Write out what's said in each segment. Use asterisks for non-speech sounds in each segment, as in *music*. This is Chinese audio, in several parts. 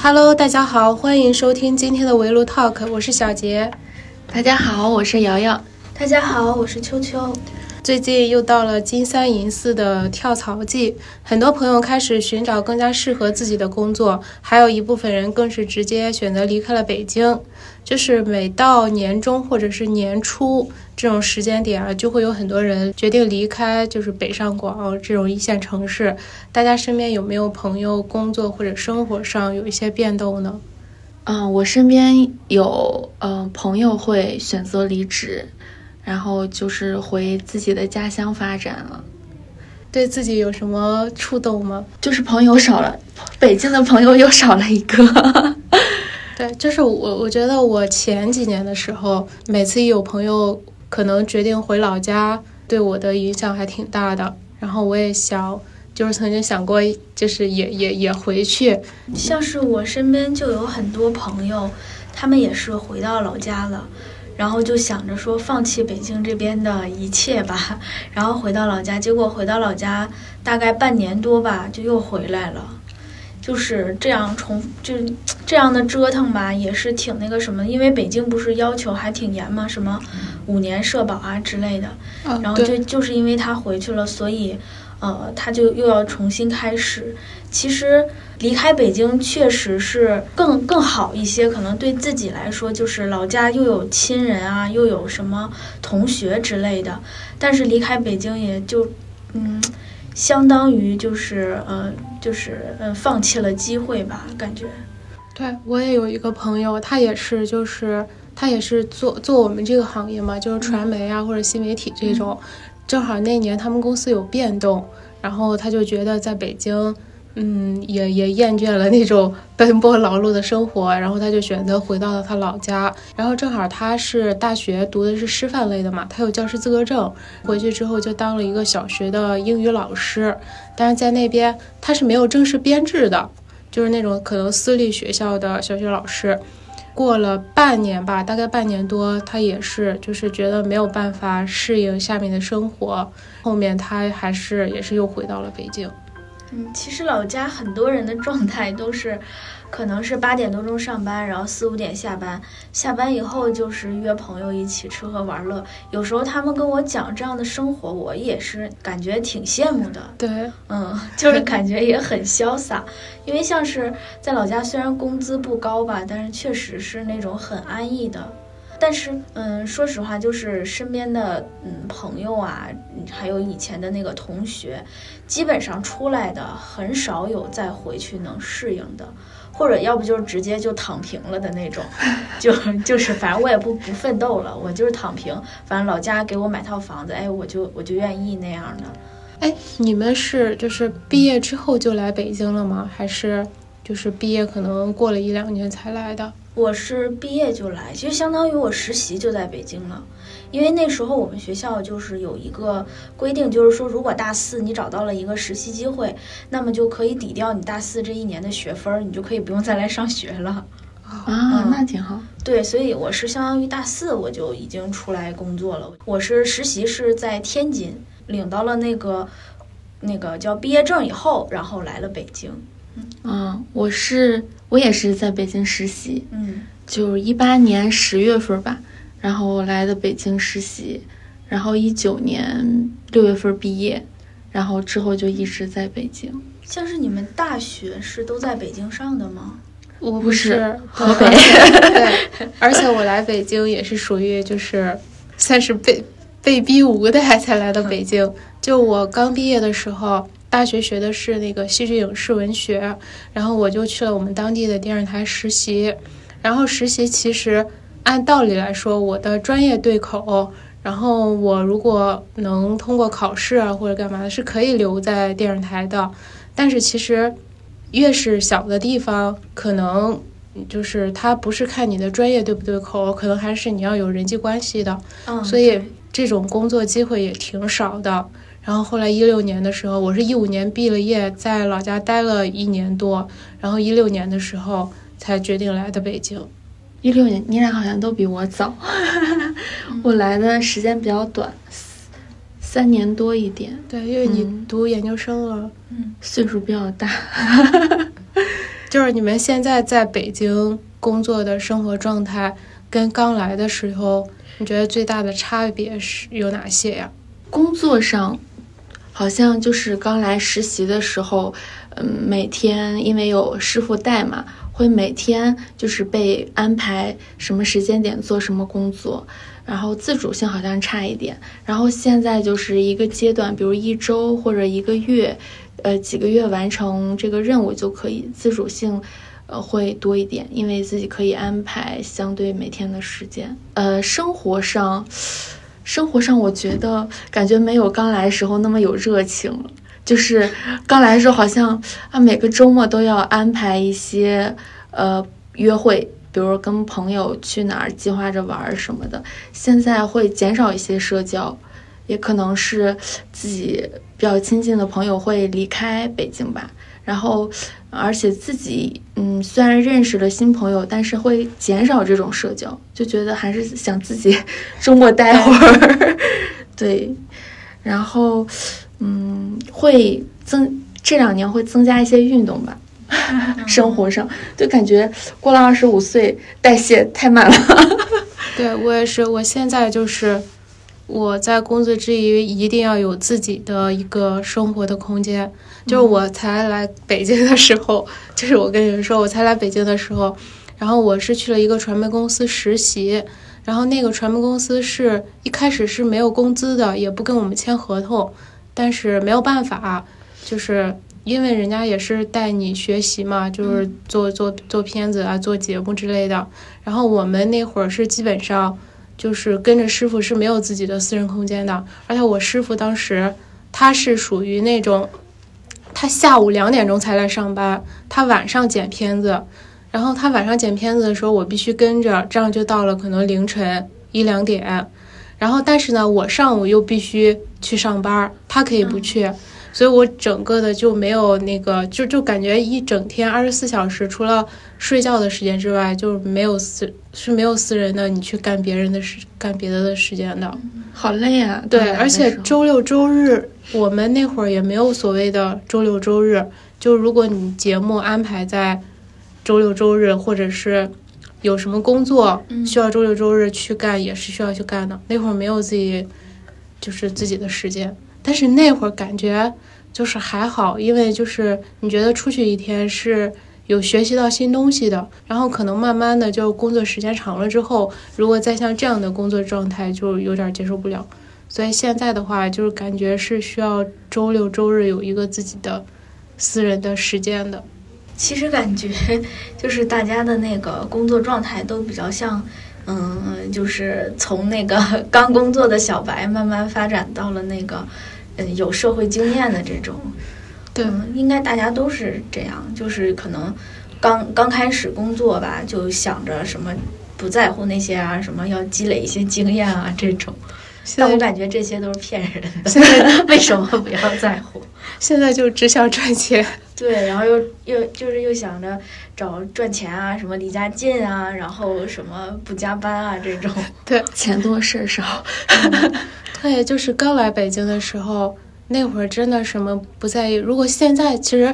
Hello，大家好，欢迎收听今天的围炉 Talk，我是小杰。大家好，我是瑶瑶。大家好，我是秋秋。最近又到了金三银四的跳槽季，很多朋友开始寻找更加适合自己的工作，还有一部分人更是直接选择离开了北京。就是每到年终或者是年初这种时间点啊，就会有很多人决定离开，就是北上广这种一线城市。大家身边有没有朋友工作或者生活上有一些变动呢？嗯，我身边有呃朋友会选择离职。然后就是回自己的家乡发展了，对自己有什么触动吗？就是朋友少了，北京的朋友又少了一个。*laughs* 对，就是我，我觉得我前几年的时候，每次一有朋友可能决定回老家，对我的影响还挺大的。然后我也想，就是曾经想过，就是也也也回去。像是我身边就有很多朋友，他们也是回到老家了。然后就想着说放弃北京这边的一切吧，*laughs* 然后回到老家。结果回到老家大概半年多吧，就又回来了。就是这样重就这样的折腾吧，也是挺那个什么。因为北京不是要求还挺严嘛，什么五年社保啊之类的。然后就就是因为他回去了，所以呃他就又要重新开始。其实。离开北京确实是更更好一些，可能对自己来说，就是老家又有亲人啊，又有什么同学之类的。但是离开北京也就，嗯，相当于就是呃，就是呃，放弃了机会吧，感觉。对我也有一个朋友，他也是，就是他也是做做我们这个行业嘛，就是传媒啊或者新媒体这种。正好那年他们公司有变动，然后他就觉得在北京。嗯，也也厌倦了那种奔波劳碌的生活，*laughs* 然后他就选择回到了他老家。然后正好他是大学读的是师范类的嘛，他有教师资格证，回去之后就当了一个小学的英语老师。但是在那边他是没有正式编制的，就是那种可能私立学校的小学老师。过了半年吧，大概半年多，他也是就是觉得没有办法适应下面的生活，后面他还是也是又回到了北京。嗯，其实老家很多人的状态都是，可能是八点多钟上班，然后四五点下班，下班以后就是约朋友一起吃喝玩乐。有时候他们跟我讲这样的生活，我也是感觉挺羡慕的。对，嗯，*laughs* 就是感觉也很潇洒，因为像是在老家，虽然工资不高吧，但是确实是那种很安逸的。但是，嗯，说实话，就是身边的嗯朋友啊，还有以前的那个同学，基本上出来的很少有再回去能适应的，或者要不就是直接就躺平了的那种，*laughs* 就就是反正我也不不奋斗了，我就是躺平，反正老家给我买套房子，哎，我就我就愿意那样的。哎，你们是就是毕业之后就来北京了吗？还是就是毕业可能过了一两年才来的？我是毕业就来，其实相当于我实习就在北京了，因为那时候我们学校就是有一个规定，就是说如果大四你找到了一个实习机会，那么就可以抵掉你大四这一年的学分，你就可以不用再来上学了。啊，那挺好。对，所以我是相当于大四我就已经出来工作了。我是实习是在天津，领到了那个那个叫毕业证以后，然后来了北京。嗯，我是我也是在北京实习，嗯，就一八年十月份吧，然后来的北京实习，然后一九年六月份毕业，然后之后就一直在北京。像是你们大学是都在北京上的吗？我不是河北，*laughs* 对，而且我来北京也是属于就是算是被被逼无奈才来的北京。就我刚毕业的时候。大学学的是那个戏剧影视文学，然后我就去了我们当地的电视台实习。然后实习其实按道理来说，我的专业对口，然后我如果能通过考试啊或者干嘛的，是可以留在电视台的。但是其实越是小的地方，可能就是他不是看你的专业对不对口，可能还是你要有人际关系的。嗯，所以这种工作机会也挺少的。然后后来一六年的时候，我是一五年毕了业，在老家待了一年多，然后一六年的时候才决定来的北京。一六年，你俩好像都比我早，*laughs* 我来的时间比较短，三年多一点。对，因为你读研究生了，嗯，岁数比较大。*laughs* 就是你们现在在北京工作的生活状态，跟刚来的时候，你觉得最大的差别是有哪些呀？工作上，好像就是刚来实习的时候，嗯，每天因为有师傅带嘛，会每天就是被安排什么时间点做什么工作，然后自主性好像差一点。然后现在就是一个阶段，比如一周或者一个月。呃，几个月完成这个任务就可以，自主性，呃，会多一点，因为自己可以安排相对每天的时间。呃，生活上，生活上，我觉得感觉没有刚来时候那么有热情了。就是刚来的时候，好像啊，每个周末都要安排一些呃约会，比如跟朋友去哪儿，计划着玩什么的。现在会减少一些社交。也可能是自己比较亲近的朋友会离开北京吧，然后，而且自己嗯，虽然认识了新朋友，但是会减少这种社交，就觉得还是想自己 *laughs* 周末待会儿，*laughs* 对，然后嗯，会增这两年会增加一些运动吧，*laughs* 生活上就感觉过了二十五岁代谢太慢了，*laughs* 对我也是，我现在就是。我在工作之余一定要有自己的一个生活的空间。就是我才来北京的时候，就是我跟你们说，我才来北京的时候，然后我是去了一个传媒公司实习，然后那个传媒公司是一开始是没有工资的，也不跟我们签合同，但是没有办法，就是因为人家也是带你学习嘛，就是做做做片子啊，做节目之类的。然后我们那会儿是基本上。就是跟着师傅是没有自己的私人空间的，而且我师傅当时他是属于那种，他下午两点钟才来上班，他晚上剪片子，然后他晚上剪片子的时候我必须跟着，这样就到了可能凌晨一两点，然后但是呢我上午又必须去上班，他可以不去。所以我整个的就没有那个，就就感觉一整天二十四小时，除了睡觉的时间之外，就没有私是没有私人的，你去干别人的事、干别的的时间的，好累啊！对，而且周六周日我们那会儿也没有所谓的周六周日，就如果你节目安排在周六周日，或者是有什么工作需要周六周日去干，也是需要去干的。那会儿没有自己就是自己的时间。但是那会儿感觉就是还好，因为就是你觉得出去一天是有学习到新东西的，然后可能慢慢的就工作时间长了之后，如果再像这样的工作状态，就有点接受不了。所以现在的话，就是感觉是需要周六周日有一个自己的私人的时间的。其实感觉 *laughs* 就是大家的那个工作状态都比较像，嗯，*laughs* 就是从那个 *laughs* 刚工作的小白慢慢发展到了那个。嗯，有社会经验的这种，对，应该大家都是这样，就是可能刚刚开始工作吧，就想着什么不在乎那些啊，什么要积累一些经验啊这种。但我感觉这些都是骗人的。现在 *laughs* 为什么不要在乎？*laughs* 现在就只想赚钱。*laughs* 对，然后又又就是又想着找赚钱啊，什么离家近啊，然后什么不加班啊这种。对，钱多事少。对，就是刚来北京的时候，那会儿真的什么不在意。如果现在，其实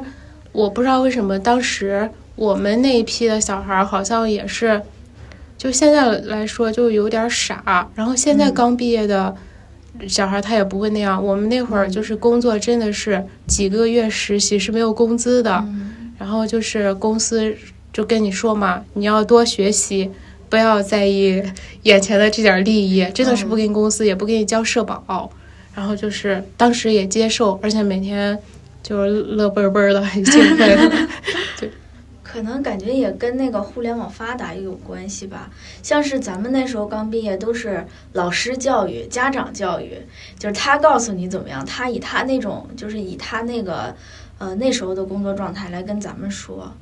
我不知道为什么当时我们那一批的小孩好像也是，就现在来说就有点傻。然后现在刚毕业的小孩他也不会那样。我们那会儿就是工作真的是几个月实习是没有工资的，然后就是公司就跟你说嘛，你要多学习。不要在意眼前的这点利益，真的是不给你公司，也不给你交社保，然后就是当时也接受，而且每天就是乐嘣嘣的，很兴奋。对，可能感觉也跟那个互联网发达也有关系吧。像是咱们那时候刚毕业，都是老师教育、家长教育，就是他告诉你怎么样，他以他那种，就是以他那个，呃，那时候的工作状态来跟咱们说。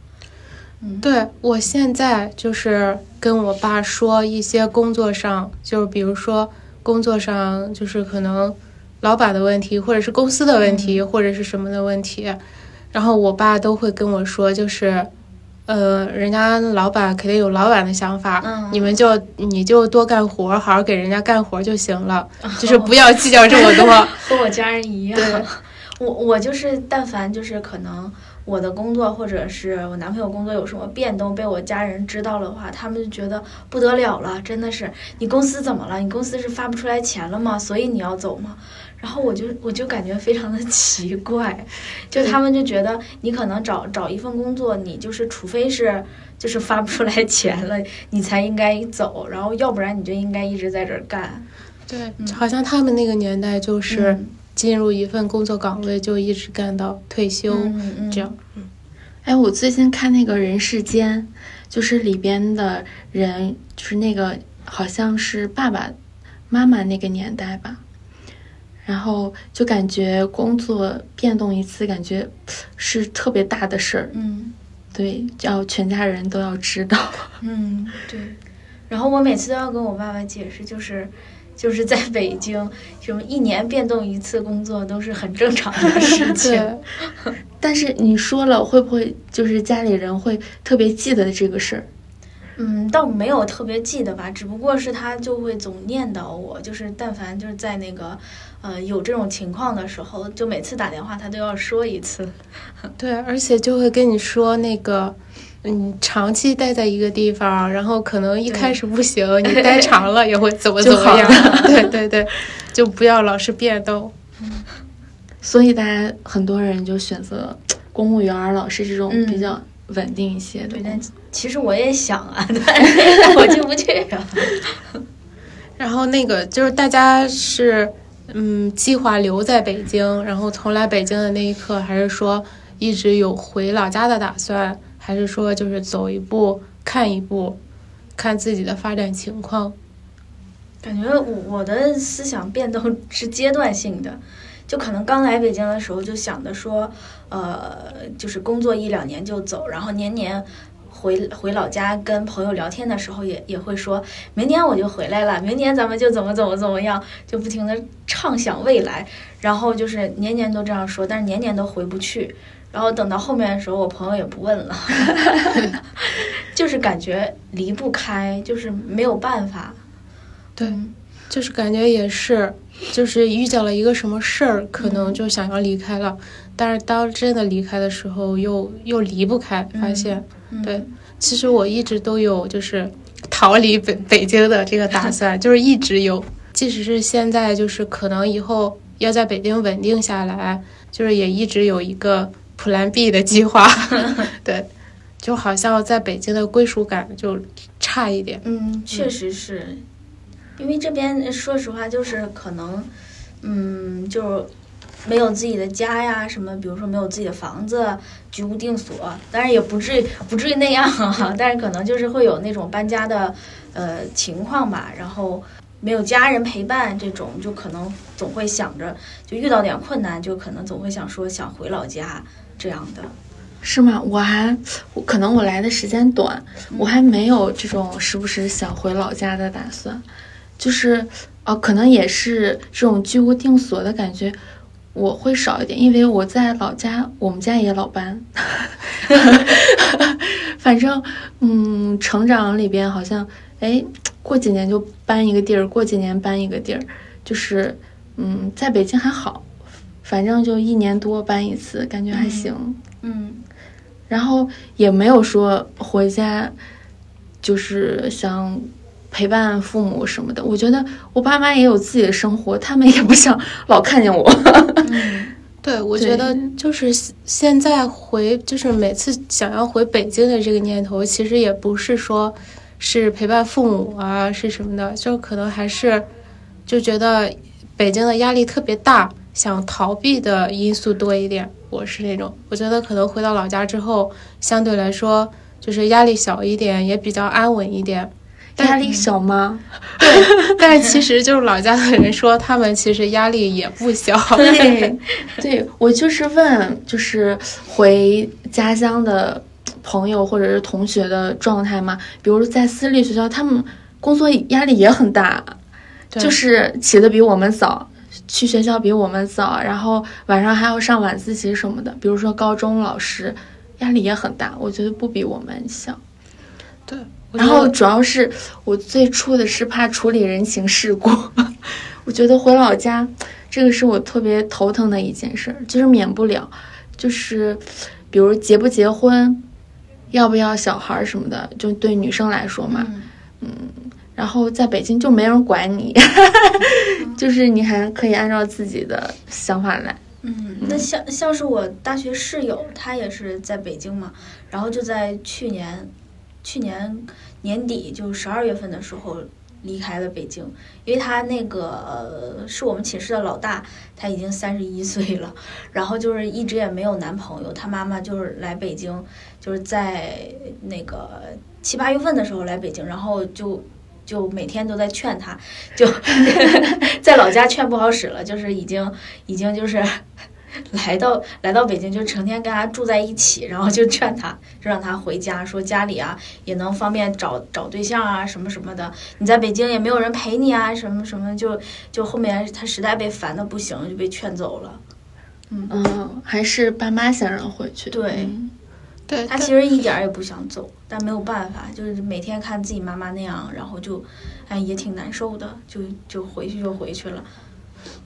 嗯对我现在就是跟我爸说一些工作上，就是比如说工作上就是可能老板的问题，或者是公司的问题，或者是什么的问题，然后我爸都会跟我说，就是呃，人家老板肯定有老板的想法，嗯你们就你就多干活，好好给人家干活就行了，就是不要计较这么多。*laughs* 和我家人一样。我我就是，但凡就是可能我的工作或者是我男朋友工作有什么变动，被我家人知道的话，他们就觉得不得了了，真的是你公司怎么了？你公司是发不出来钱了吗？所以你要走吗？然后我就我就感觉非常的 *laughs* 奇怪，就他们就觉得你可能找找一份工作，你就是除非是就是发不出来钱了，你才应该走，然后要不然你就应该一直在这儿干。对，好像他们那个年代就是嗯进入一份工作岗位就一直干到退休，这样。哎，我最近看那个人世间，就是里边的人，就是那个好像是爸爸妈妈那个年代吧，然后就感觉工作变动一次，感觉是特别大的事儿，嗯。对，要全家人都要知道。*laughs* 嗯，对。然后我每次都要跟我爸爸解释，就是就是在北京，什么一年变动一次工作都是很正常的事情。*laughs* 对，*laughs* 但是你说了，会不会就是家里人会特别记得这个事儿？嗯，倒没有特别记得吧，只不过是他就会总念叨我，就是但凡就是在那个呃有这种情况的时候，就每次打电话他都要说一次。*laughs* 对，而且就会跟你说那个，嗯，长期待在一个地方，然后可能一开始不行，你待 *laughs* 长了也会怎么怎么样。*laughs* 对对对，就不要老是变动。所以大家很多人就选择公务员儿、老师这种嗯比较稳定一些的对，但。其实我也想啊，但但我进不去啊。然后那个就是大家是，嗯，计划留在北京，然后从来北京的那一刻，还是说一直有回老家的打算，还是说就是走一步看一步，看自己的发展情况。感觉我我的思想变动是阶段性的，就可能刚来北京的时候就想着说，呃，就是工作一两年就走，然后年年回回老家跟朋友聊天的时候也也会说，明年我就回来了，明年咱们就怎么怎么怎么样，就不停的畅想未来，然后就是年年都这样说，但是年年都回不去。然后等到后面的时候，我朋友也不问了，*laughs* 就是感觉离不开，就是没有办法。对就是感觉也是，就是遇见了一个什么事儿，可能就想要离开了，但是当真的离开的时候又，又离不开，发现，嗯对，其实我一直都有就是逃离北北京的这个打算，*laughs* 就是一直有，即使是现在，就是可能以后要在北京稳定下来，就是也一直有一个 Plan B 的计划，*laughs* 对，就好像在北京的归属感就差一点，嗯，确实是，因为这边说实话就是可能，嗯，就没有自己的家呀，什么，比如说没有自己的房子，居无定所，当然也不至于不至于那样哈，但是可能就是会有那种搬家的呃情况吧，然后没有家人陪伴这种，就可能总会想着，就遇到点困难，就可能总会想说想回老家这样的。是吗？我还我可能我来的时间短，我还没有这种时不时想回老家的打算。就是哦，可能也是这种居无定所的感觉，我会少一点，因为我在老家，我们家也老搬。*laughs* 反正嗯，成长里边好像哎，过几年就搬一个地儿，过几年搬一个地儿，就是嗯，在北京还好，反正就一年多搬一次，感觉还行。嗯然后也没有说回家，就是想陪伴父母什么的。我觉得我爸妈也有自己的生活，他们也不想老看见我。嗯 *laughs* 对，我觉得就是现现在回，就是每次想要回北京的这个念头，其实也不是说是陪伴父母啊，是什么的，就可能还是就觉得北京的压力特别大，想逃避的因素多一点。我是那种，我觉得可能回到老家之后，相对来说就是压力小一点，也比较安稳一点。压力小吗？对但是其实就是老家的人说，他们其实压力也不小。对，*laughs* 对我就是问，就是回家乡的朋友或者是同学的状态嘛。比如在私立学校，他们工作压力也很大，对就是起的比我们早，去学校比我们早，然后晚上还要上晚自习什么的。比如说高中老师，压力也很大，我觉得不比我们小。对，然后主要是我最初的是怕处理人情世故，*laughs* 我觉得回老家这个是我特别头疼的一件事，就是免不了，就是比如结不结婚，要不要小孩什么的，就对女生来说嘛，嗯，然后在北京就没人管你，*laughs* 就是你还可以按照自己的想法来。嗯，那像像是我大学室友，他也是在北京嘛，然后就在去年，去年年底就十二月份的时候离开了北京，因为他那个是我们寝室的老大，他已经三十一岁了，*laughs* 然后就是一直也没有男朋友，他妈妈就是来北京，就是在那个七八月份的时候来北京，然后就。就每天都在劝他，就 *laughs* 在老家劝不好使了，就是已经已经就是 *laughs* 来到来到北京，就成天跟他住在一起，然后就劝他，就让他回家，说家里啊也能方便找找对象啊什么什么的。你在北京也没有人陪你啊，什么什么，就就后面他实在被烦的不行，就被劝走了。嗯，还是爸妈想让回去。对。对他其实一点儿也不想走，但没有办法，就是每天看自己妈妈那样，然后就，哎，也挺难受的，就就回去就回去了。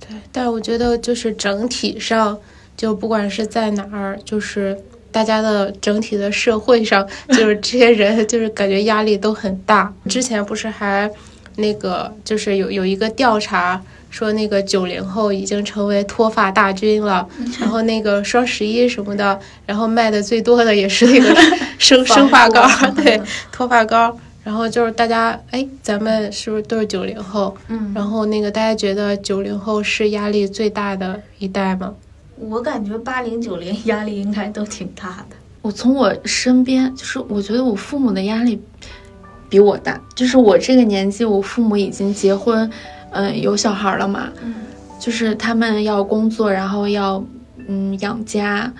对，但我觉得就是整体上，就不管是在哪儿，就是大家的整体的社会上，就是这些人，就是感觉压力都很大。*laughs* 之前不是还那个，就是有有一个调查。说那个九零后已经成为脱发大军了，*laughs* 然后那个双十一什么的，然后卖的最多的也是那个 *laughs* 生生发膏，对，脱发膏。然后就是大家，哎，咱们是不是都是九零后？嗯。然后那个大家觉得九零后是压力最大的一代吗？我感觉八零九零压力应该都挺大的。我从我身边，就是我觉得我父母的压力比我大，就是我这个年纪，我父母已经结婚。嗯，有小孩了嘛？嗯，就是他们要工作，然后要嗯养家，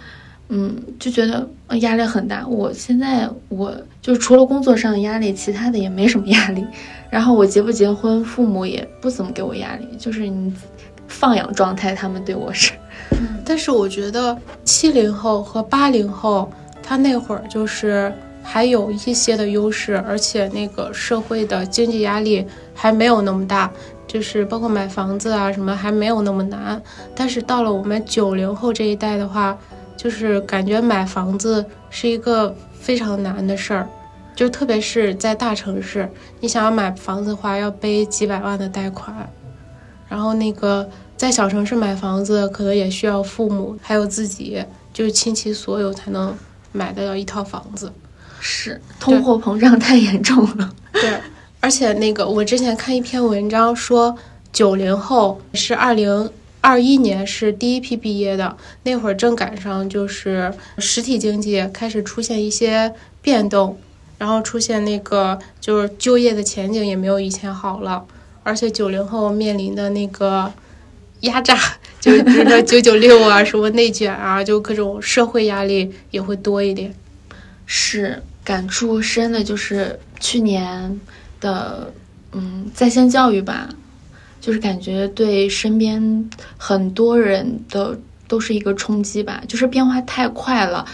嗯，就觉得压力很大。我现在我就除了工作上的压力，其他的也没什么压力。然后我结不结婚，父母也不怎么给我压力，就是你放养状态，他们对我是。但是我觉得七零后和八零后，他那会儿就是还有一些的优势，而且那个社会的经济压力还没有那么大。就是包括买房子啊什么还没有那么难，但是到了我们九零后这一代的话，就是感觉买房子是一个非常难的事儿，就特别是在大城市，你想要买房子的话要背几百万的贷款，然后那个在小城市买房子可能也需要父母还有自己就是倾其所有才能买得到一套房子，是通货膨胀太严重了，*laughs* 对。而且那个，我之前看一篇文章说，九零后是二零二一年是第一批毕业的，那会儿正赶上就是实体经济开始出现一些变动，然后出现那个就是就业的前景也没有以前好了，而且九零后面临的那个压榨，就是比如说九九六啊，什么内卷啊，就各种社会压力也会多一点。是感触深的，就是去年。的，嗯，在线教育吧，就是感觉对身边很多人的都是一个冲击吧，就是变化太快了，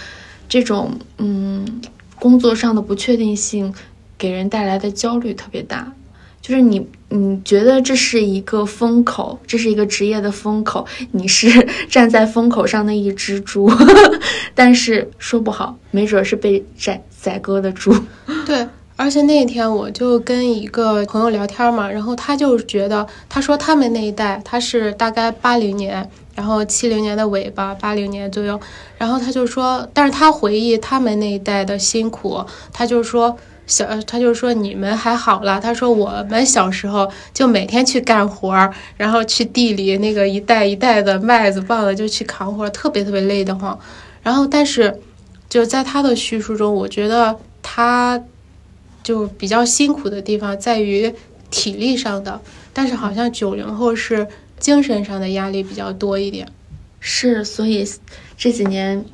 这种嗯，工作上的不确定性给人带来的焦虑特别大，就是你你觉得这是一个风口，这是一个职业的风口，你是 *laughs* 站在风口上的一只猪，*laughs* 但是说不好，没准是被宰宰割的猪，*laughs* 对。而且那天我就跟一个朋友聊天嘛，然后他就觉得，他说他们那一代，他是大概八零年，然后七零年的尾巴，八零年左右，然后他就说，但是他回忆他们那一代的辛苦，他就说小，他就说你们还好了，他说我们小时候就每天去干活儿，然后去地里那个一袋一袋的麦子棒子就去扛活，特别特别累得慌，然后但是就在他的叙述中，我觉得他。就比较辛苦的地方在于体力上的，但是好像九零后是精神上的压力比较多一点。是，所以这几年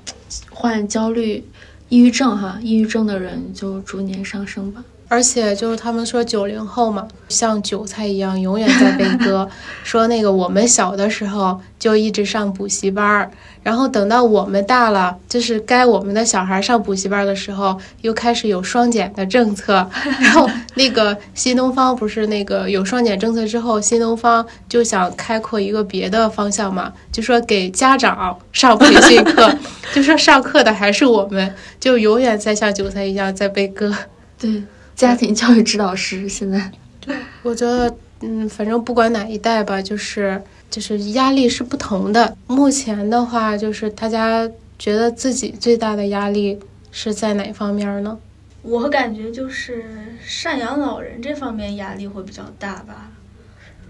患焦虑、抑郁症哈，抑郁症的人就逐年上升吧。而且就是他们说九零后嘛，像韭菜一样永远在被割。*laughs* 说那个我们小的时候就一直上补习班儿，然后等到我们大了，就是该我们的小孩上补习班的时候，又开始有双减的政策。*laughs* 然后那个新东方不是那个有双减政策之后，新东方就想开阔一个别的方向嘛，就说给家长上培训课，*laughs* 就说上课的还是我们，就永远在像韭菜一样在被割。对。家庭教育指导师现在，对，我觉得，嗯，反正不管哪一代吧，就是就是压力是不同的。目前的话，就是大家觉得自己最大的压力是在哪方面呢？我感觉就是赡养老人这方面压力会比较大吧，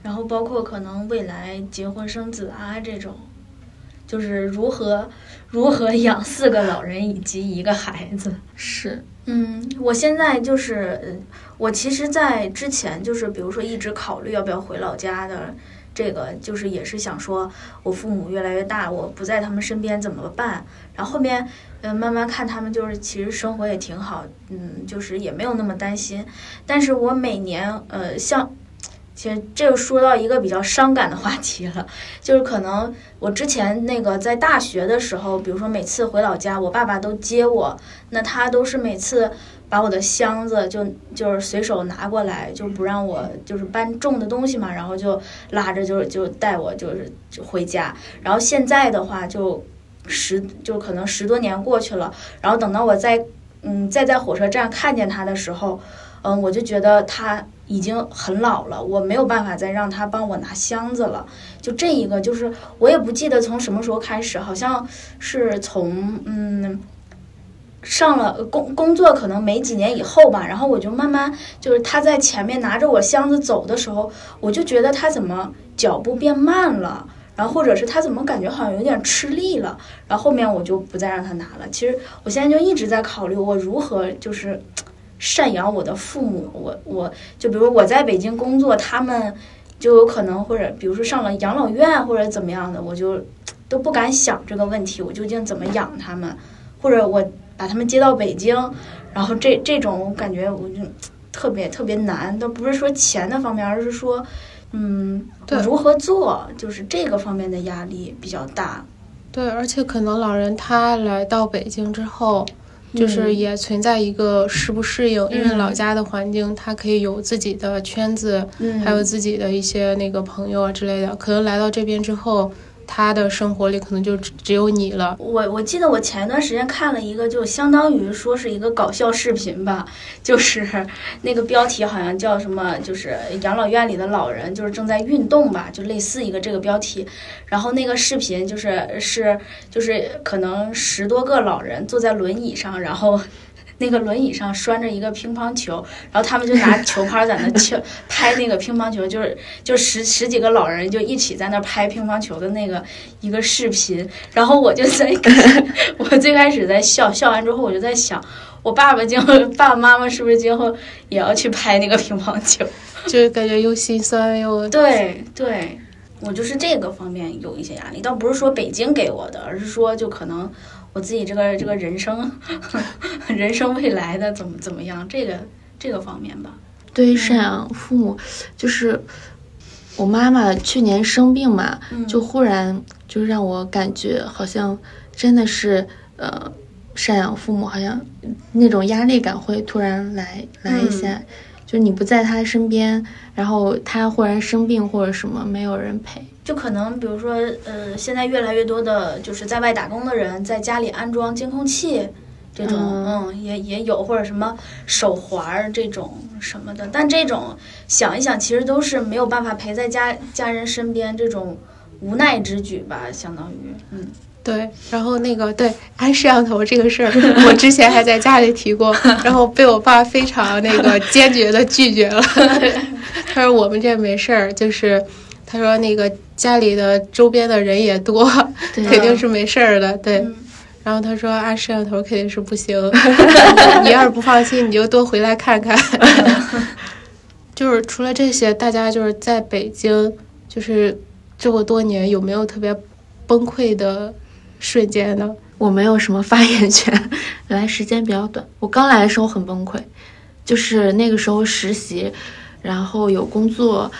然后包括可能未来结婚生子啊这种，就是如何如何养四个老人以及一个孩子是。嗯，我现在就是，我其实，在之前就是，比如说一直考虑要不要回老家的，这个就是也是想说，我父母越来越大，我不在他们身边怎么办？然后后面，嗯，慢慢看他们就是其实生活也挺好，嗯，就是也没有那么担心。但是我每年，呃，像。其实这个说到一个比较伤感的话题了，就是可能我之前那个在大学的时候，比如说每次回老家，我爸爸都接我，那他都是每次把我的箱子就就是随手拿过来，就不让我就是搬重的东西嘛，然后就拉着就就带我就是就回家。然后现在的话就十就可能十多年过去了，然后等到我在嗯再在火车站看见他的时候，嗯，我就觉得他。已经很老了，我没有办法再让他帮我拿箱子了。就这一个，就是我也不记得从什么时候开始，好像是从嗯上了工工作可能没几年以后吧。然后我就慢慢就是他在前面拿着我箱子走的时候，我就觉得他怎么脚步变慢了，然后或者是他怎么感觉好像有点吃力了。然后后面我就不再让他拿了。其实我现在就一直在考虑我如何就是。赡养我的父母，我我就比如我在北京工作，他们就有可能或者比如说上了养老院或者怎么样的，我就都不敢想这个问题，我究竟怎么养他们，或者我把他们接到北京，然后这这种我感觉我就特别特别难，都不是说钱的方面，而是说嗯，如何做，就是这个方面的压力比较大。对，而且可能老人他来到北京之后。就是也存在一个适不适应，因为老家的环境，他可以有自己的圈子，还有自己的一些那个朋友啊之类的。可能来到这边之后。他的生活里可能就只只有你了。我我记得我前一段时间看了一个，就相当于说是一个搞笑视频吧，就是 *laughs* 那个标题好像叫什么，就是养老院里的老人就是正在运动吧，就类似一个这个标题。然后那个视频就是是就是可能十多个老人坐在轮椅上，然后。那个轮椅上拴着一个乒乓球，然后他们就拿 *laughs* 球拍在那敲拍那个乒乓球，就是就十十几个老人就一起在那拍乒乓球的那个一个视频，然后我就在看，*laughs* 我最开始在笑笑完之后，我就在想，我爸爸今后爸爸妈妈是不是今后也要去拍那个乒乓球？*laughs* 就是感觉又心酸又对对，我就是这个方面有一些压力，倒不是说北京给我的，而是说就可能。我自己这个这个人生，*laughs* 人生未来的怎么怎么样？这个这个方面吧。对于赡养父母，就是我妈妈去年生病嘛，就忽然就让我感觉好像真的是呃，赡养父母好像那种压力感会突然来来一下，就你不在他身边，然后他忽然生病或者什么，没有人陪。就可能，比如说，呃，现在越来越多的就是在外打工的人，在家里安装监控器，这种，嗯，也也有，或者什么手环儿这种什么的。但这种想一想，其实都是没有办法陪在家家人身边，这种无奈之举吧，相当于，嗯，对。然后那个对安摄像头这个事儿，我之前还在家里提过，*laughs* 然后被我爸非常那个坚决的拒绝了。*laughs* 他说我们这没事儿，就是他说那个。家里的周边的人也多，*laughs* 肯定是没事儿的。对，然后他说按摄像头肯定是不行。*laughs* 你要是不放心，你就多回来看看。*laughs* 就是除了这些，大家就是在北京，就是这么多年有没有特别崩溃的瞬间呢？我没有什么发言权，来时间比较短。我刚来的时候很崩溃，就是那个时候实习，然后有工作，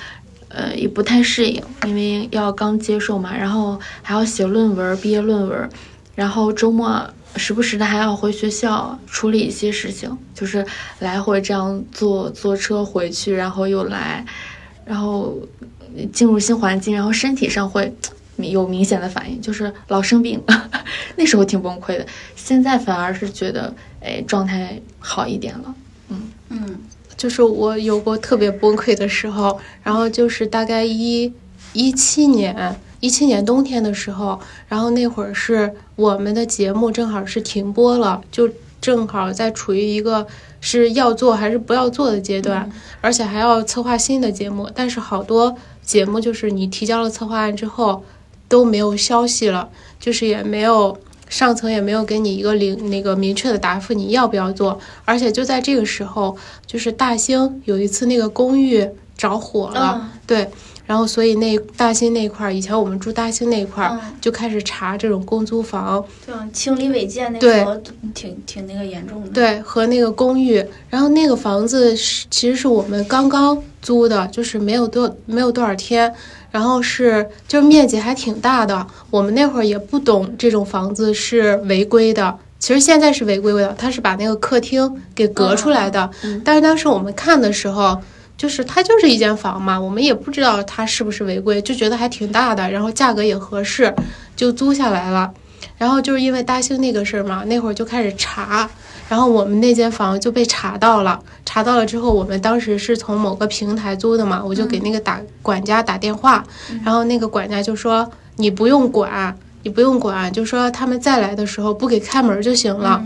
呃，也不太适应，因为要刚接受嘛，然后还要写论文，毕业论文，然后周末时不时的还要回学校处理一些事情，就是来回这样坐坐车回去，然后又来，然后进入新环境，然后身体上会有明显的反应，就是老生病，*laughs* 那时候挺崩溃的。现在反而是觉得，哎，状态好一点了。嗯嗯，就是我有过特别崩溃的时候，然后就是大概一一七年，一七年冬天的时候，然后那会儿是我们的节目正好是停播了，就正好在处于一个是要做还是不要做的阶段，而且还要策划新的节目，但是好多节目就是你提交了策划案之后都没有消息了，就是也没有。上层也没有给你一个零那个明确的答复，你要不要做？而且就在这个时候，就是大兴有一次那个公寓着火了，对，然后所以那大兴那块儿，以前我们住大兴那块儿就开始查这种公租房，对，清理违建那时候挺挺那个严重的，对，和那个公寓，然后那个房子是其实是我们刚刚租的，就是没有多没有多少天。然后是，就是面积还挺大的。我们那会儿也不懂这种房子是违规的，其实现在是违规的。他是把那个客厅给隔出来的，但是当时我们看的时候，就是它就是一间房嘛，我们也不知道它是不是违规，就觉得还挺大的，然后价格也合适，就租下来了。然后就是因为大兴那个事儿嘛，那会儿就开始查。然后我们那间房就被查到了，查到了之后，我们当时是从某个平台租的嘛，我就给那个打管家打电话，然后那个管家就说你不用管，你不用管，就说他们再来的时候不给开门就行了。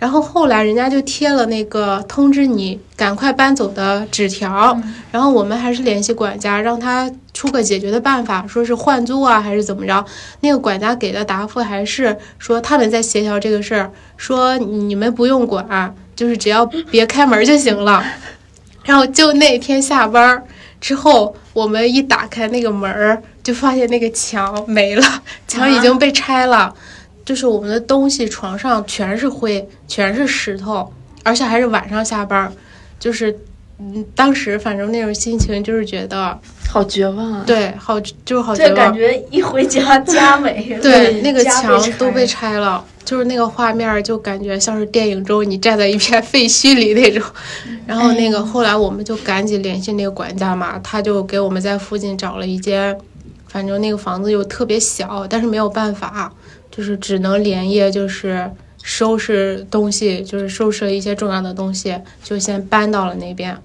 然后后来人家就贴了那个通知你赶快搬走的纸条，然后我们还是联系管家，让他出个解决的办法，说是换租啊还是怎么着？那个管家给的答复还是说他们在协调这个事儿，说你们不用管，就是只要别开门就行了。然后就那天下班之后，我们一打开那个门儿，就发现那个墙没了，墙已经被拆了。就是我们的东西，床上全是灰，全是石头，而且还是晚上下班，就是，嗯，当时反正那种心情就是觉得好绝望啊。对，好就是好绝望。感觉一回家家没了。*laughs* 对，那个墙都被拆了，就是那个画面，就感觉像是电影中你站在一片 *laughs* 废墟里那种。然后那个后来我们就赶紧联系那个管家嘛，他就给我们在附近找了一间，反正那个房子又特别小，但是没有办法。就是只能连夜，就是收拾东西，就是收拾了一些重要的东西，就先搬到了那边。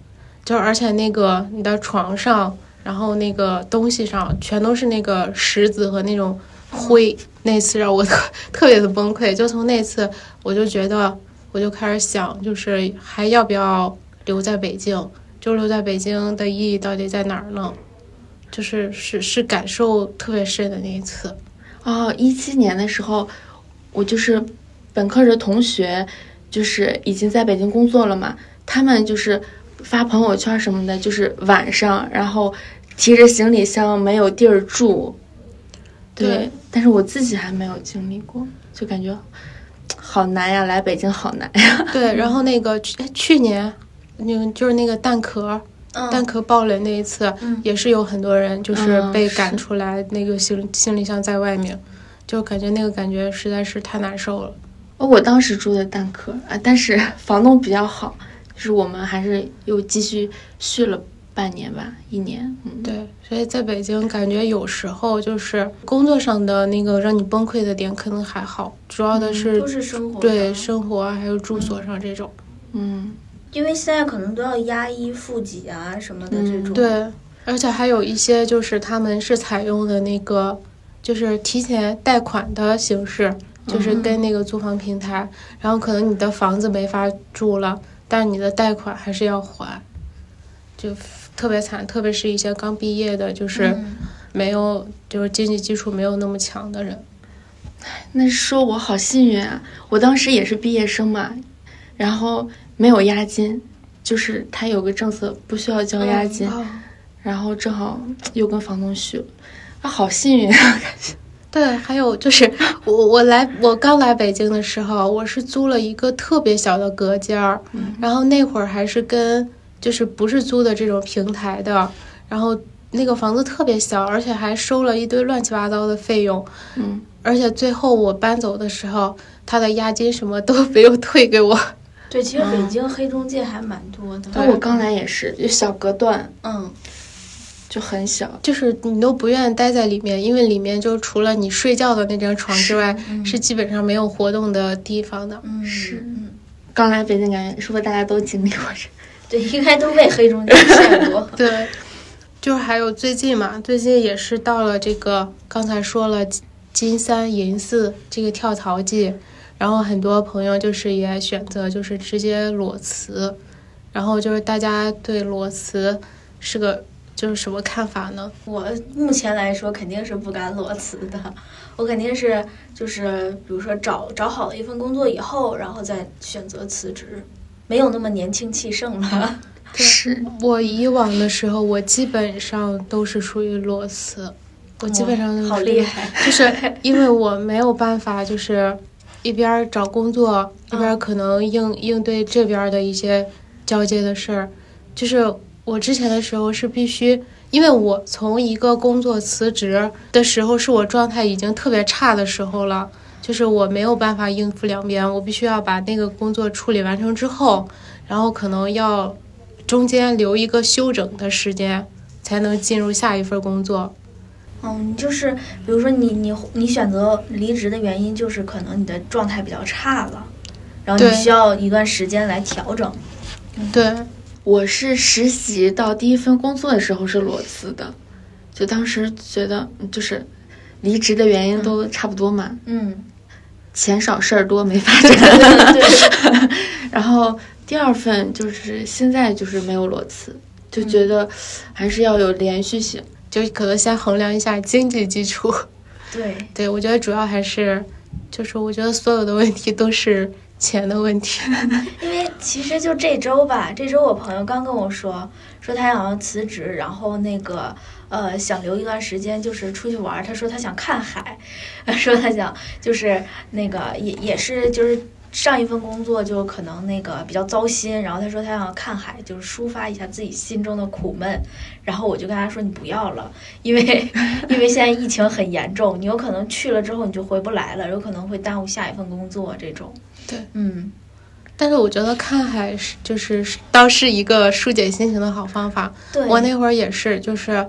就而且那个你的床上，然后那个东西上全都是那个石子和那种灰。那次让我特特别的崩溃。就从那次，我就觉得，我就开始想，就是还要不要留在北京？就留在北京的意义到底在哪儿呢？就是是是感受特别深的那一次。哦，一七年的时候，我就是本科的同学，就是已经在北京工作了嘛。他们就是发朋友圈什么的，就是晚上，然后提着行李箱没有地儿住。对，但是我自己还没有经历过，就感觉好难呀，来北京好难呀。对，然后那个去去年，那个就是那个蛋壳。蛋壳爆雷那一次，也是有很多人就是被赶出来，那个行行李箱在外面，就感觉那个感觉实在是太难受了。哦，我当时住的蛋壳啊，但是房东比较好，就是我们还是又继续续了半年吧，一年。嗯，对，所以在北京感觉有时候就是工作上的那个让你崩溃的点可能还好，主要的是都是生活对生活还有住所上这种，嗯。因为现在可能都要押一付几啊什么的这种，对，而且还有一些就是他们是采用的那个，就是提前贷款的形式，就是跟那个租房平台，然后可能你的房子没法住了，但是你的贷款还是要还，就特别惨，特别是一些刚毕业的，就是没有就是经济基础没有那么强的人。那说我好幸运啊，我当时也是毕业生嘛，然后。没有押金，就是他有个政策不需要交押金，然后正好又跟房东续了，啊，好幸运啊！*laughs* 感觉。对，还有就是我我来我刚来北京的时候，我是租了一个特别小的隔间儿，然后那会儿还是跟就是不是租的这种平台的，然后那个房子特别小，而且还收了一堆乱七八糟的费用，嗯，而且最后我搬走的时候，他的押金什么都没有退给我。对，其实北京黑中介还蛮多的。那我刚来也是，就小隔断嗯，就很小，就是你都不愿意待在里面，因为里面就除了你睡觉的那张床之外，是基本上没有活动的地方的。嗯是嗯，刚来北京感觉是不是大家都经历过这？*laughs* 对，应该都被黑中介骗过。*laughs* 对，就是还有最近嘛，最近也是到了这个刚才说了金三银四这个跳槽季，然后很多朋友就是也选择就是直接裸辞，然后就是大家对裸辞是个就是什么看法呢？我目前来说肯定是不敢裸辞的，我肯定是就是比如说找找好了一份工作以后，然后再选择辞职，没有那么年轻气盛了。*laughs* 是，我以往的时候，我基本上都是属于裸辞，我基本上都是好厉害，就是因为我没有办法，就是一边儿找工作，一边儿可能应应对这边儿的一些交接的事儿。就是我之前的时候是必须，因为我从一个工作辞职的时候，是我状态已经特别差的时候了，就是我没有办法应付两边，我必须要把那个工作处理完成之后，然后可能要中间留一个休整的时间，才能进入下一份工作。嗯，就是比如说你你你选择离职的原因，就是可能你的状态比较差了，然后你需要一段时间来调整。对，我是实习到第一份工作的时候是裸辞的，就当时觉得嗯就是离职的原因都差不多嘛，嗯，钱少事儿多没发展。对对，*laughs* 然后第二份就是现在就是没有裸辞，就觉得还是要有连续性。就可能先衡量一下经济基础。对，*laughs* 对我觉得主要还是，就是我觉得所有的问题都是钱的问题。*laughs* 因为其实就这周吧，这周我朋友刚跟我说，说他想要辞职，然后那个呃想留一段时间，就是出去玩。他说他想看海，*laughs* 说他想就是那个也也是就是上一份工作就可能那个比较糟心，然后他说他想看海，就是抒发一下自己心中的苦闷。然后我就跟他说你不要了，因为 *laughs* 因为现在疫情很严重，你有可能去了之后你就回不来了，有可能会耽误下一份工作这种。对，嗯。但是我觉得看海是就是倒是一个疏解心情的好方法。对，我那会儿也是，就是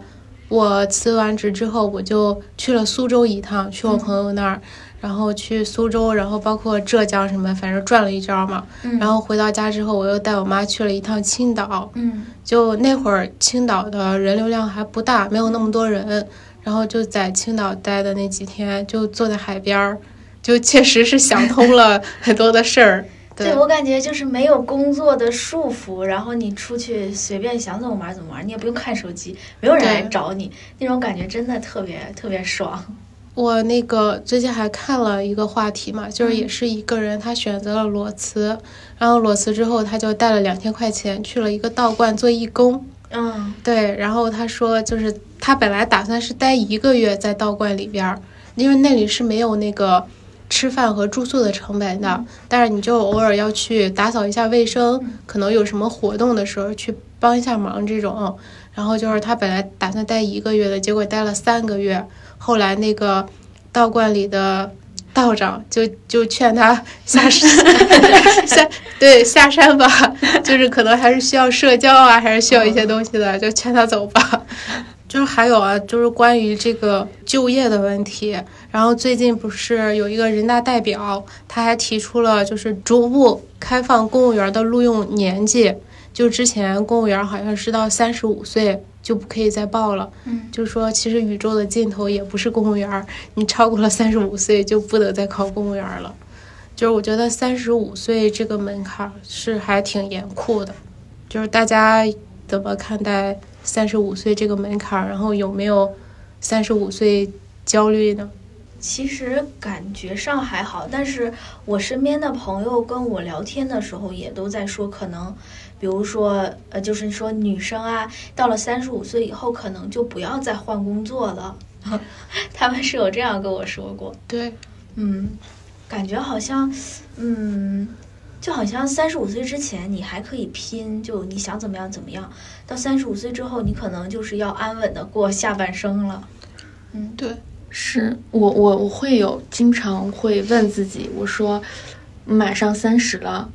我辞完职之后，我就去了苏州一趟，去我朋友那儿，然后去苏州，然后包括浙江什么，反正转了一圈嘛。嗯然后回到家之后，我又带我妈去了一趟青岛。嗯就那会儿青岛的人流量还不大，没有那么多人，然后就在青岛待的那几天，就坐在海边儿，就确实是想通了 *laughs* 很多的事儿。对对我感觉就是没有工作的束缚，然后你出去随便想怎么玩怎么玩，你也不用看手机，没有人来找你，那种感觉真的特别特别爽。我那个最近还看了一个话题嘛，就是也是一个人他选择了裸辞，然后裸辞之后他就带了两千块钱去了一个道观做义工。嗯对，然后他说，就是他本来打算是待一个月在道观里边儿，因为那里是没有那个吃饭和住宿的成本的，但是你就偶尔要去打扫一下卫生，可能有什么活动的时候去帮一下忙这种。然后就是他本来打算待一个月的，结果待了三个月，后来那个道观里的。道长就就劝他下山 *laughs* 下对下山吧，就是可能还是需要社交啊，还是需要一些东西的，就劝他走吧。就是还有啊，就是关于这个就业的问题。然后最近不是有一个人大代表，他还提出了就是逐步开放公务员的录用年纪。就之前公务员好像是到三十五岁就不可以再报了。嗯，就是说其实宇宙的尽头也不是公务员，你超过了三十五岁就不得再考公务员了。就是我觉得三十五岁这个门槛是还挺严酷的，就是大家怎么看待三十五岁这个门槛？然后有没有三十五岁焦虑呢？其实感觉上还好，但是我身边的朋友跟我聊天的时候也都在说，可能，比如说，呃，就是说女生啊，到了三十五岁以后，可能就不要再换工作了，*laughs* 他们是有这样跟我说过。对，嗯，感觉好像，嗯，就好像三十五岁之前你还可以拼，就你想怎么样怎么样。到三十五岁之后，你可能就是要安稳的过下半生了。嗯，对，是我我我会有经常会问自己，我说马上三十了。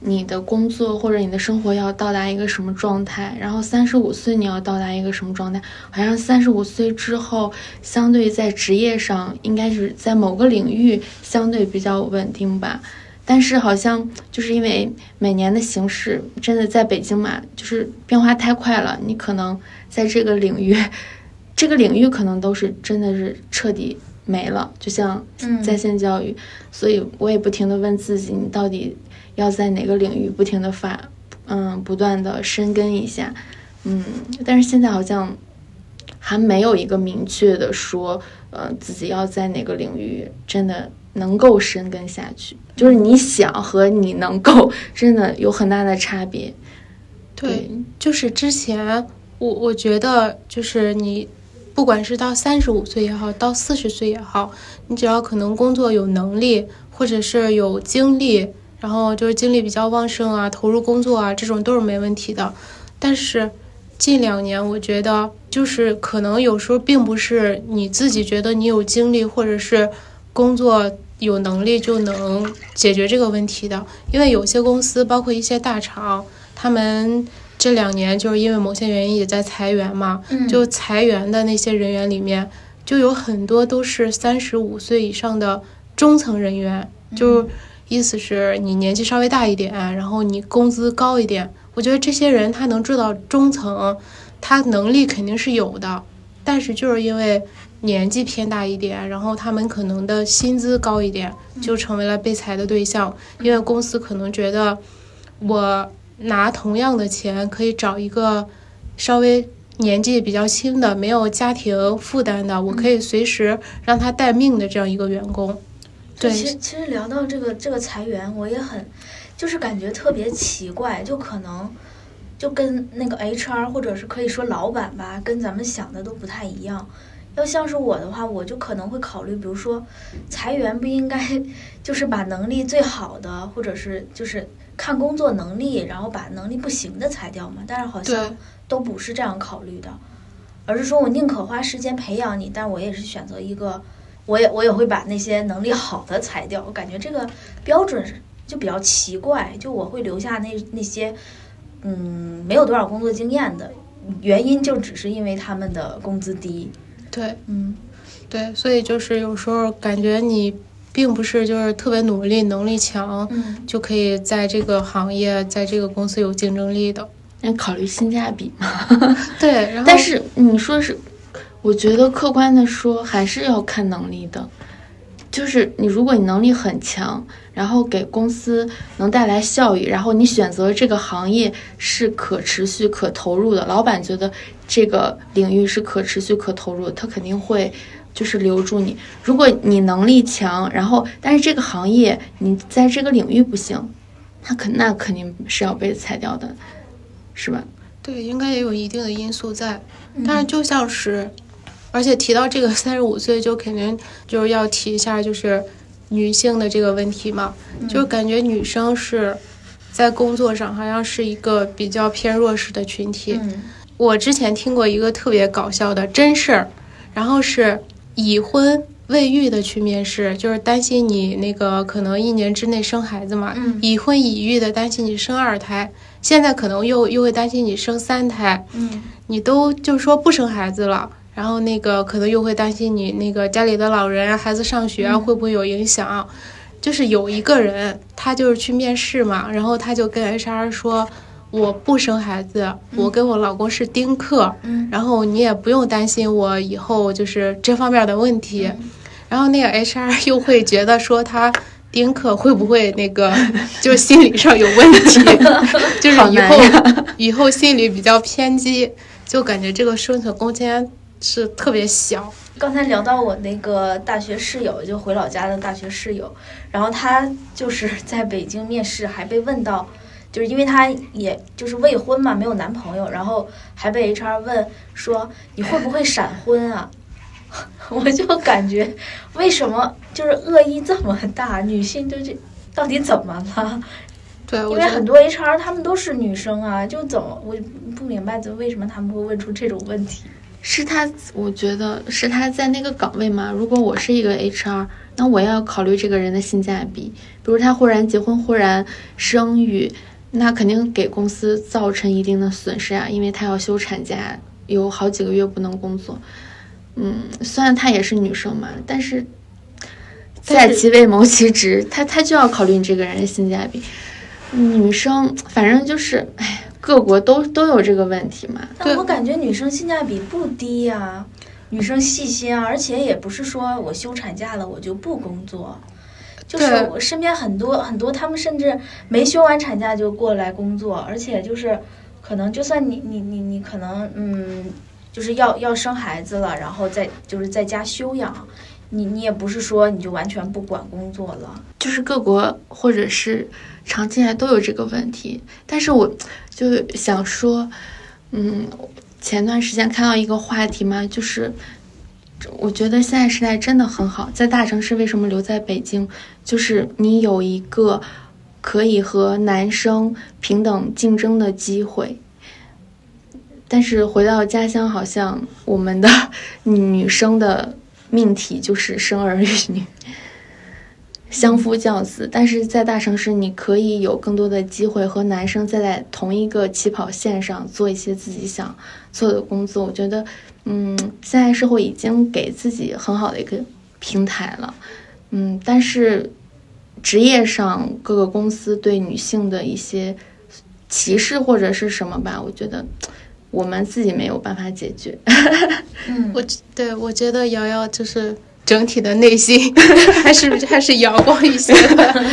你的工作或者你的生活要到达一个什么状态？然后三十五岁你要到达一个什么状态？好像三十五岁之后，相对在职业上应该是在某个领域相对比较稳定吧。但是好像就是因为每年的形势真的在北京嘛，就是变化太快了。你可能在这个领域，*laughs* 这个领域可能都是真的是彻底没了，就像在线教育。所以我也不停的问自己，你到底？要在哪个领域不停的发，嗯，不断的深耕一下，嗯，但是现在好像还没有一个明确的说，呃，自己要在哪个领域真的能够深耕下去，就是你想和你能够真的有很大的差别。对，就是之前我我觉得就是你，不管是到三十五岁也好，到四十岁也好，你只要可能工作有能力，或者是有精力。然后就是精力比较旺盛啊，投入工作啊，这种都是没问题的。但是近两年，我觉得就是可能有时候并不是你自己觉得你有精力或者是工作有能力就能解决这个问题的。因为有些公司，包括一些大厂，他们这两年就是因为某些原因也在裁员嘛，就裁员的那些人员里面，就有很多都是三十五岁以上的中层人员，就。意思是你年纪稍微大一点，然后你工资高一点。我觉得这些人他能做到中层，他能力肯定是有的，但是就是因为年纪偏大一点，然后他们可能的薪资高一点，就成为了被裁的对象。因为公司可能觉得我拿同样的钱可以找一个稍微年纪比较轻的、没有家庭负担的，我可以随时让他待命的这样一个员工。对，其实其实聊到这个这个裁员，我也很，就是感觉特别奇怪，就可能就跟那个 HR 或者是可以说老板吧，跟咱们想的都不太一样。要像是我的话，我就可能会考虑，比如说裁员不应该 *laughs* 就是把能力最好的，或者是就是看工作能力，然后把能力不行的裁掉嘛。但是好像都不是这样考虑的，而是说我宁可花时间培养你，但我也是选择一个。我也我也会把那些能力好的裁掉，我感觉这个标准就比较奇怪，就我会留下那那些嗯没有多少工作经验的，原因就只是因为他们的工资低。对，嗯，对，所以就是有时候感觉你并不是就是特别努力、能力强，就可以在这个行业、在这个公司有竞争力的。那考虑性价比嘛？*laughs* 对，然后但是你说是。我觉得客观的说，还是要看能力的。就是你，如果你能力很强，然后给公司能带来效益，然后你选择这个行业是可持续、可投入的，老板觉得这个领域是可持续、可投入，他肯定会就是留住你。如果你能力强，然后但是这个行业你在这个领域不行，他肯那肯定是要被裁掉的，是吧？对，应该也有一定的因素在，但是就像是。而且提到这个三十五岁，就肯定就是要提一下，就是女性的这个问题嘛。就感觉女生是在工作上好像是一个比较偏弱势的群体。我之前听过一个特别搞笑的真事儿，然后是已婚未育的去面试，就是担心你那个可能一年之内生孩子嘛。已婚已育的担心你生二胎，现在可能又又会担心你生三胎。你都就是说不生孩子了。然后那个可能又会担心你那个家里的老人、孩子上学啊会不会有影响？就是有一个人，他就是去面试嘛，然后他就跟 HR 说：“我不生孩子，我跟我老公是丁克，然后你也不用担心我以后就是这方面的问题。”然后那个 HR *laughs* 又会觉得说他丁克会不会那个 *laughs* 就是心理上有问题，*laughs* 就是以后以后心理比较偏激，就感觉这个生存空间。是特别小。刚才聊到我那个大学室友，就回老家的大学室友，然后他就是在北京面试，还被问到，就是因为他也就是未婚嘛，没有男朋友，然后还被 HR 问说你会不会闪婚啊？*laughs* 我就感觉为什么就是恶意这么大，女性就这到底怎么了？对，因为很多 HR 他们都是女生啊，就怎么我不明白，就为什么他们会问出这种问题？是他，我觉得是他在那个岗位嘛。如果我是一个 HR，那我要考虑这个人的性价比。比如他忽然结婚，忽然生育，那肯定给公司造成一定的损失啊，因为他要休产假，有好几个月不能工作。嗯，虽然她也是女生嘛，但是在其位谋其职，他他就要考虑你这个人的性价比。女生反正就是，哎，各国都都有这个问题嘛。但我感觉女生性价比不低呀，女生细心啊，而且也不是说我休产假了我就不工作，就是我身边很多很多，他们甚至没休完产假就过来工作，而且就是可能就算你你你你可能嗯。就是要要生孩子了，然后再就是在家休养，你你也不是说你就完全不管工作了。就是各国或者是长期来都有这个问题，但是我就想说，嗯，前段时间看到一个话题嘛，就是我觉得现在时代真的很好，在大城市为什么留在北京？就是你有一个可以和男生平等竞争的机会。但是回到家乡，好像我们的 *laughs* 女生的命题就是生儿育女、*laughs* 相夫教子。但是在大城市，你可以有更多的机会和男生站在同一个起跑线上，做一些自己想做的工作。我觉得，嗯，现在社会已经给自己很好的一个平台了，嗯，但是职业上各个公司对女性的一些歧视或者是什么吧，我觉得。我们自己没有办法解决。嗯，我对我觉得瑶瑶就是整体的内心 *laughs* 还是还是阳光一些的，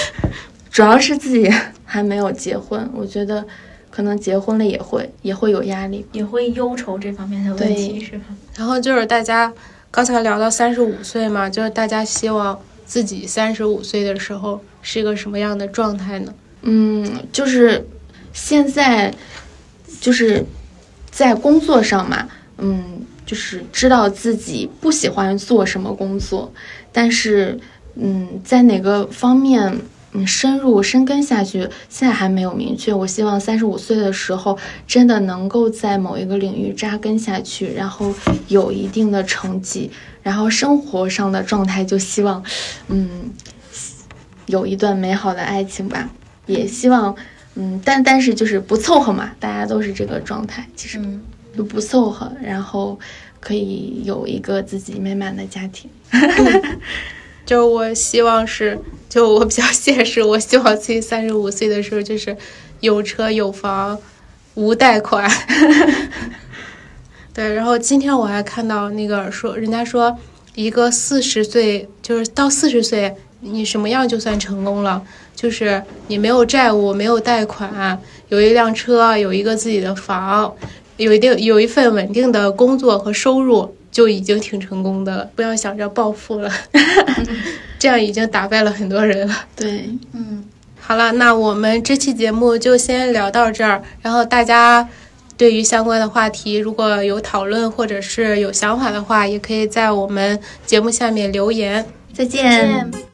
*laughs* 主要是自己还没有结婚，我觉得可能结婚了也会也会有压力，也会忧愁这方面的问题，是吧？然后就是大家刚才聊到三十五岁嘛，就是大家希望自己三十五岁的时候是一个什么样的状态呢？嗯，就是现在就是。在工作上嘛，嗯，就是知道自己不喜欢做什么工作，但是，嗯，在哪个方面，嗯，深入深耕下去，现在还没有明确。我希望三十五岁的时候，真的能够在某一个领域扎根下去，然后有一定的成绩，然后生活上的状态就希望，嗯，有一段美好的爱情吧，也希望。嗯，但但是就是不凑合嘛，大家都是这个状态，其实就不凑合，然后可以有一个自己美满的家庭。*laughs* 就我希望是，就我比较现实，我希望自己三十五岁的时候就是有车有房，无贷款。*laughs* 对，然后今天我还看到那个说，人家说一个四十岁，就是到四十岁，你什么样就算成功了。就是你没有债务，没有贷款，有一辆车，有一个自己的房，有一定有一份稳定的工作和收入，就已经挺成功的了。不要想着暴富了，*laughs* 这样已经打败了很多人了。对，嗯，好了，那我们这期节目就先聊到这儿。然后大家对于相关的话题，如果有讨论或者是有想法的话，也可以在我们节目下面留言。再见。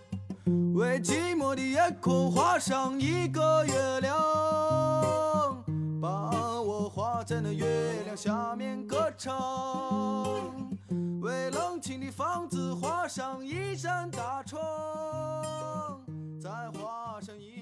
为寂寞的夜空画上一个月亮把我画在那月亮下面歌唱。为冷清的房子画上一扇大窗再画上一